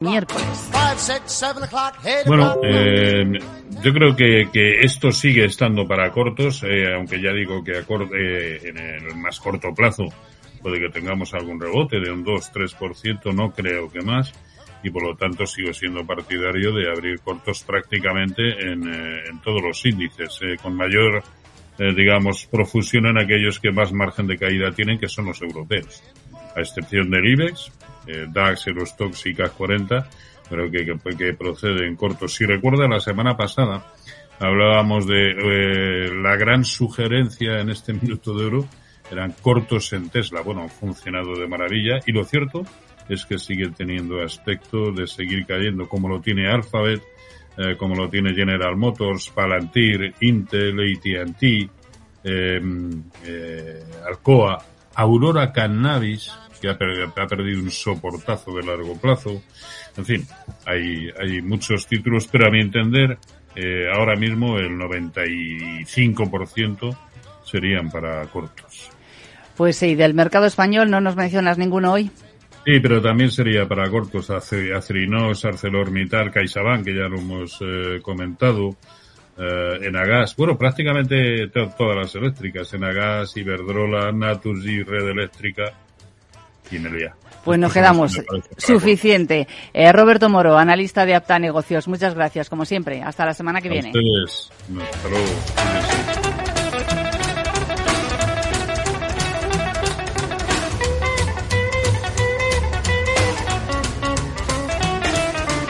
miércoles. Bueno, eh, yo creo que, que, esto sigue estando para cortos, eh, aunque ya digo que a eh, en el más corto plazo puede que tengamos algún rebote de un 2-3%, no creo que más, y por lo tanto sigo siendo partidario de abrir cortos prácticamente en, eh, en todos los índices, eh, con mayor, eh, digamos, profusión en aquellos que más margen de caída tienen, que son los europeos, a excepción del IBEX, eh, DAX, Eurostox y CAC 40, pero que, que, que, procede en cortos. Si recuerda, la semana pasada hablábamos de eh, la gran sugerencia en este minuto de oro, eran cortos en Tesla. Bueno, han funcionado de maravilla y lo cierto es que sigue teniendo aspecto de seguir cayendo, como lo tiene Alphabet, eh, como lo tiene General Motors, Palantir, Intel, AT&T, eh, eh, Alcoa, Aurora Cannabis, que ha perdido, ha perdido, un soportazo de largo plazo. En fin, hay, hay muchos títulos, pero a mi entender, eh, ahora mismo el 95% serían para cortos. Pues sí, del mercado español no nos mencionas ninguno hoy. Sí, pero también sería para cortos Acerinox, ArcelorMittal, CaixaBank, que ya lo hemos eh, comentado, eh, Enagas, bueno, prácticamente todas las eléctricas, Enagas, Iberdrola, Naturgy, Red Eléctrica, pues nos quedamos suficiente. Eh, Roberto Moro, analista de Apta Negocios, muchas gracias, como siempre. Hasta la semana que A viene. Ustedes. Hasta luego.